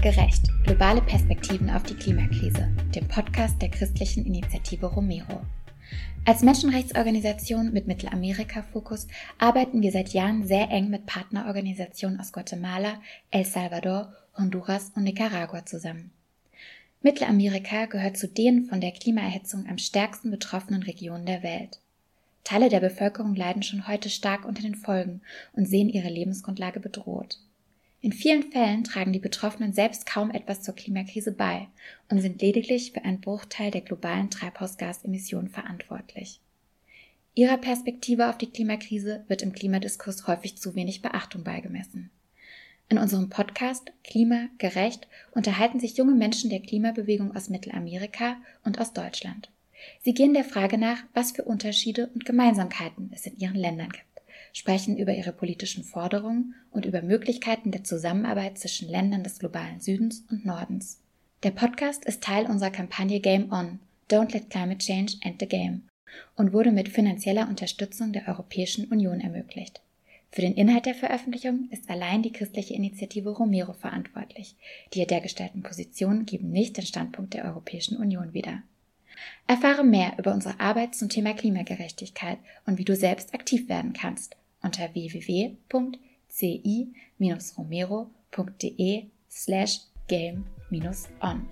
Gerecht. Globale Perspektiven auf die Klimakrise. Dem Podcast der christlichen Initiative Romero. Als Menschenrechtsorganisation mit Mittelamerika-Fokus arbeiten wir seit Jahren sehr eng mit Partnerorganisationen aus Guatemala, El Salvador, Honduras und Nicaragua zusammen. Mittelamerika gehört zu den von der Klimaerhitzung am stärksten betroffenen Regionen der Welt. Teile der Bevölkerung leiden schon heute stark unter den Folgen und sehen ihre Lebensgrundlage bedroht. In vielen Fällen tragen die Betroffenen selbst kaum etwas zur Klimakrise bei und sind lediglich für einen Bruchteil der globalen Treibhausgasemissionen verantwortlich. Ihrer Perspektive auf die Klimakrise wird im Klimadiskurs häufig zu wenig Beachtung beigemessen. In unserem Podcast Klima gerecht unterhalten sich junge Menschen der Klimabewegung aus Mittelamerika und aus Deutschland. Sie gehen der Frage nach, was für Unterschiede und Gemeinsamkeiten es in ihren Ländern gibt, sprechen über ihre politischen Forderungen und über Möglichkeiten der Zusammenarbeit zwischen Ländern des globalen Südens und Nordens. Der Podcast ist Teil unserer Kampagne Game On, Don't Let Climate Change End the Game und wurde mit finanzieller Unterstützung der Europäischen Union ermöglicht. Für den Inhalt der Veröffentlichung ist allein die christliche Initiative Romero verantwortlich. Die dergestellten Positionen geben nicht den Standpunkt der Europäischen Union wieder. Erfahre mehr über unsere Arbeit zum Thema Klimagerechtigkeit und wie du selbst aktiv werden kannst unter www.ci-romero.de slash game-on.